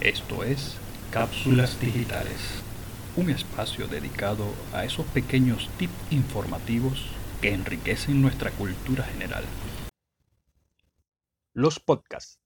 Esto es Cápsulas Digitales, un espacio dedicado a esos pequeños tips informativos que enriquecen nuestra cultura general. Los podcasts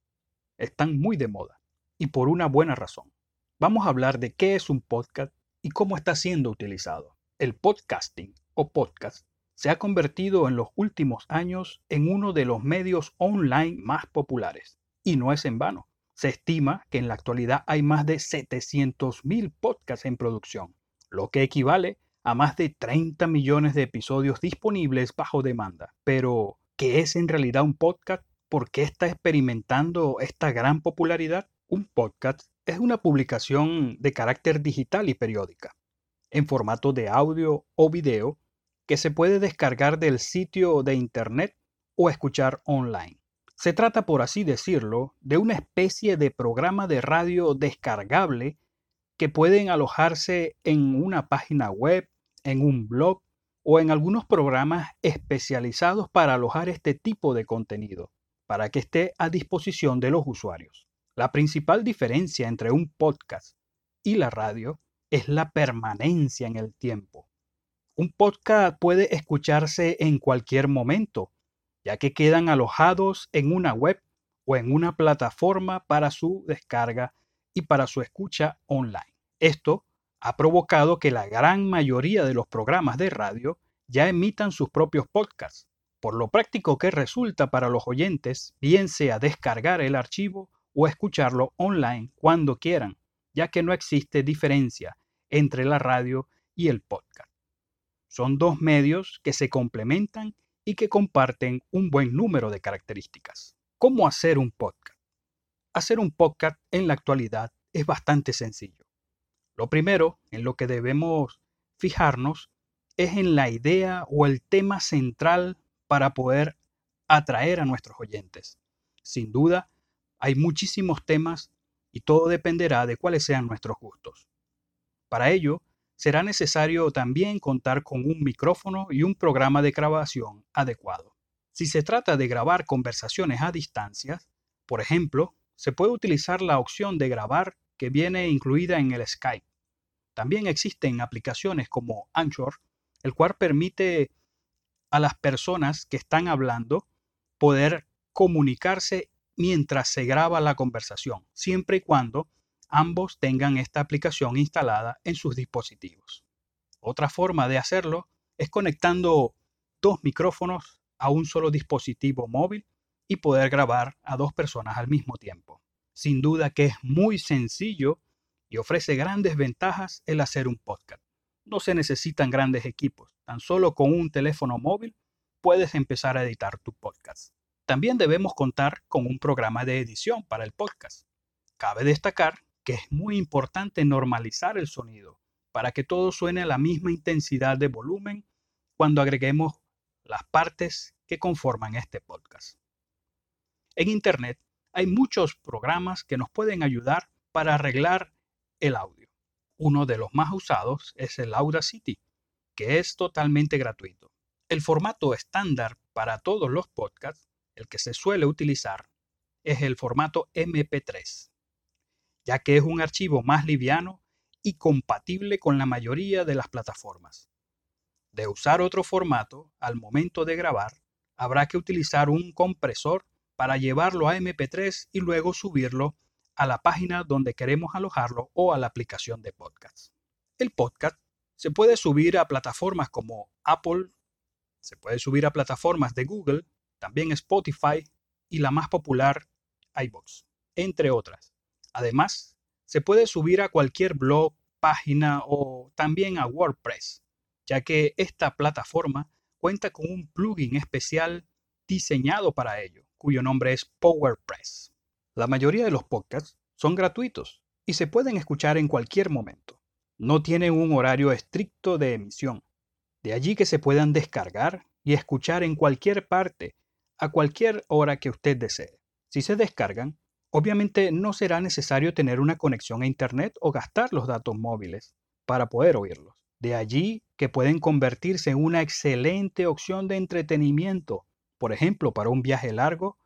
están muy de moda y por una buena razón. Vamos a hablar de qué es un podcast y cómo está siendo utilizado. El podcasting o podcast se ha convertido en los últimos años en uno de los medios online más populares. Y no es en vano. Se estima que en la actualidad hay más de 700.000 podcasts en producción, lo que equivale a más de 30 millones de episodios disponibles bajo demanda. Pero, ¿qué es en realidad un podcast? ¿Por qué está experimentando esta gran popularidad? Un podcast es una publicación de carácter digital y periódica, en formato de audio o video, que se puede descargar del sitio de internet o escuchar online. Se trata, por así decirlo, de una especie de programa de radio descargable que pueden alojarse en una página web, en un blog o en algunos programas especializados para alojar este tipo de contenido, para que esté a disposición de los usuarios. La principal diferencia entre un podcast y la radio es la permanencia en el tiempo. Un podcast puede escucharse en cualquier momento, ya que quedan alojados en una web o en una plataforma para su descarga y para su escucha online. Esto ha provocado que la gran mayoría de los programas de radio ya emitan sus propios podcasts, por lo práctico que resulta para los oyentes, bien sea descargar el archivo o escucharlo online cuando quieran, ya que no existe diferencia entre la radio y el podcast. Son dos medios que se complementan y que comparten un buen número de características. ¿Cómo hacer un podcast? Hacer un podcast en la actualidad es bastante sencillo. Lo primero en lo que debemos fijarnos es en la idea o el tema central para poder atraer a nuestros oyentes. Sin duda, hay muchísimos temas y todo dependerá de cuáles sean nuestros gustos. Para ello, será necesario también contar con un micrófono y un programa de grabación adecuado. Si se trata de grabar conversaciones a distancia, por ejemplo, se puede utilizar la opción de grabar que viene incluida en el Skype. También existen aplicaciones como Anchor, el cual permite a las personas que están hablando poder comunicarse mientras se graba la conversación, siempre y cuando ambos tengan esta aplicación instalada en sus dispositivos. Otra forma de hacerlo es conectando dos micrófonos a un solo dispositivo móvil y poder grabar a dos personas al mismo tiempo. Sin duda que es muy sencillo y ofrece grandes ventajas el hacer un podcast. No se necesitan grandes equipos, tan solo con un teléfono móvil puedes empezar a editar tu podcast. También debemos contar con un programa de edición para el podcast. Cabe destacar que es muy importante normalizar el sonido para que todo suene a la misma intensidad de volumen cuando agreguemos las partes que conforman este podcast. En Internet hay muchos programas que nos pueden ayudar para arreglar el audio. Uno de los más usados es el Audacity, que es totalmente gratuito. El formato estándar para todos los podcasts, el que se suele utilizar, es el formato MP3 ya que es un archivo más liviano y compatible con la mayoría de las plataformas. De usar otro formato, al momento de grabar, habrá que utilizar un compresor para llevarlo a MP3 y luego subirlo a la página donde queremos alojarlo o a la aplicación de podcast. El podcast se puede subir a plataformas como Apple, se puede subir a plataformas de Google, también Spotify y la más popular, iBox, entre otras. Además, se puede subir a cualquier blog, página o también a WordPress, ya que esta plataforma cuenta con un plugin especial diseñado para ello, cuyo nombre es PowerPress. La mayoría de los podcasts son gratuitos y se pueden escuchar en cualquier momento. No tienen un horario estricto de emisión. De allí que se puedan descargar y escuchar en cualquier parte, a cualquier hora que usted desee. Si se descargan, Obviamente no será necesario tener una conexión a Internet o gastar los datos móviles para poder oírlos. De allí que pueden convertirse en una excelente opción de entretenimiento, por ejemplo, para un viaje largo,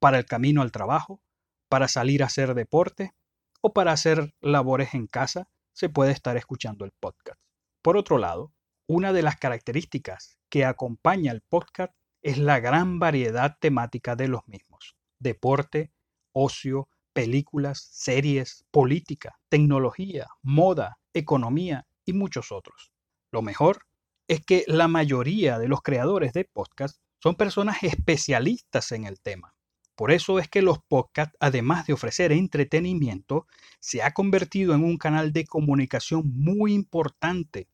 para el camino al trabajo, para salir a hacer deporte o para hacer labores en casa, se puede estar escuchando el podcast. Por otro lado, una de las características que acompaña al podcast es la gran variedad temática de los mismos. Deporte, ocio, películas, series, política, tecnología, moda, economía y muchos otros. Lo mejor es que la mayoría de los creadores de podcast son personas especialistas en el tema. Por eso es que los podcasts, además de ofrecer entretenimiento, se ha convertido en un canal de comunicación muy importante,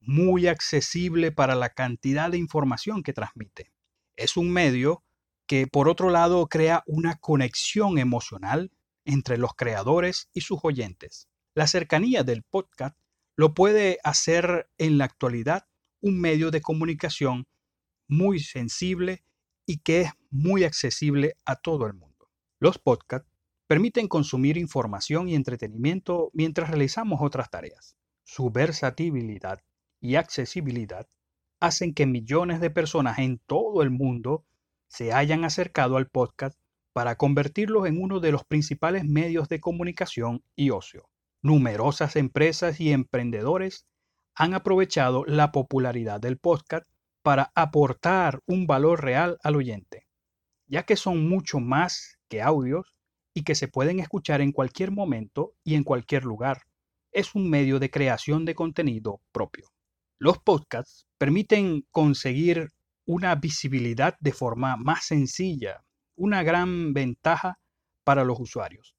muy accesible para la cantidad de información que transmite. Es un medio que, por otro lado, crea una conexión emocional entre los creadores y sus oyentes. La cercanía del podcast lo puede hacer en la actualidad un medio de comunicación muy sensible y que es muy accesible a todo el mundo. Los podcasts permiten consumir información y entretenimiento mientras realizamos otras tareas. Su versatilidad y accesibilidad hacen que millones de personas en todo el mundo se hayan acercado al podcast para convertirlos en uno de los principales medios de comunicación y ocio. Numerosas empresas y emprendedores han aprovechado la popularidad del podcast para aportar un valor real al oyente, ya que son mucho más que audios y que se pueden escuchar en cualquier momento y en cualquier lugar. Es un medio de creación de contenido propio. Los podcasts permiten conseguir una visibilidad de forma más sencilla, una gran ventaja para los usuarios,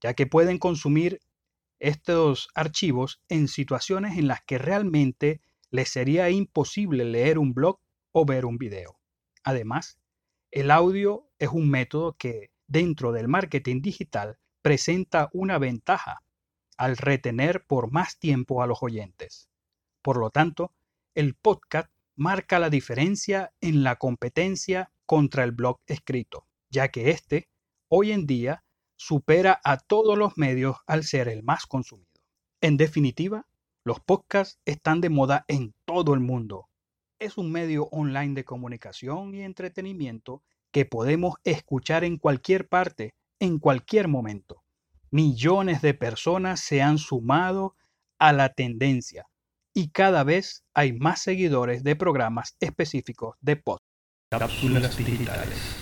ya que pueden consumir estos archivos en situaciones en las que realmente les sería imposible leer un blog o ver un video. Además, el audio es un método que dentro del marketing digital presenta una ventaja al retener por más tiempo a los oyentes. Por lo tanto, el podcast marca la diferencia en la competencia contra el blog escrito, ya que éste, hoy en día, supera a todos los medios al ser el más consumido. En definitiva, los podcasts están de moda en todo el mundo. Es un medio online de comunicación y entretenimiento que podemos escuchar en cualquier parte, en cualquier momento. Millones de personas se han sumado a la tendencia y cada vez hay más seguidores de programas específicos de podcast. Cápsulas digitales.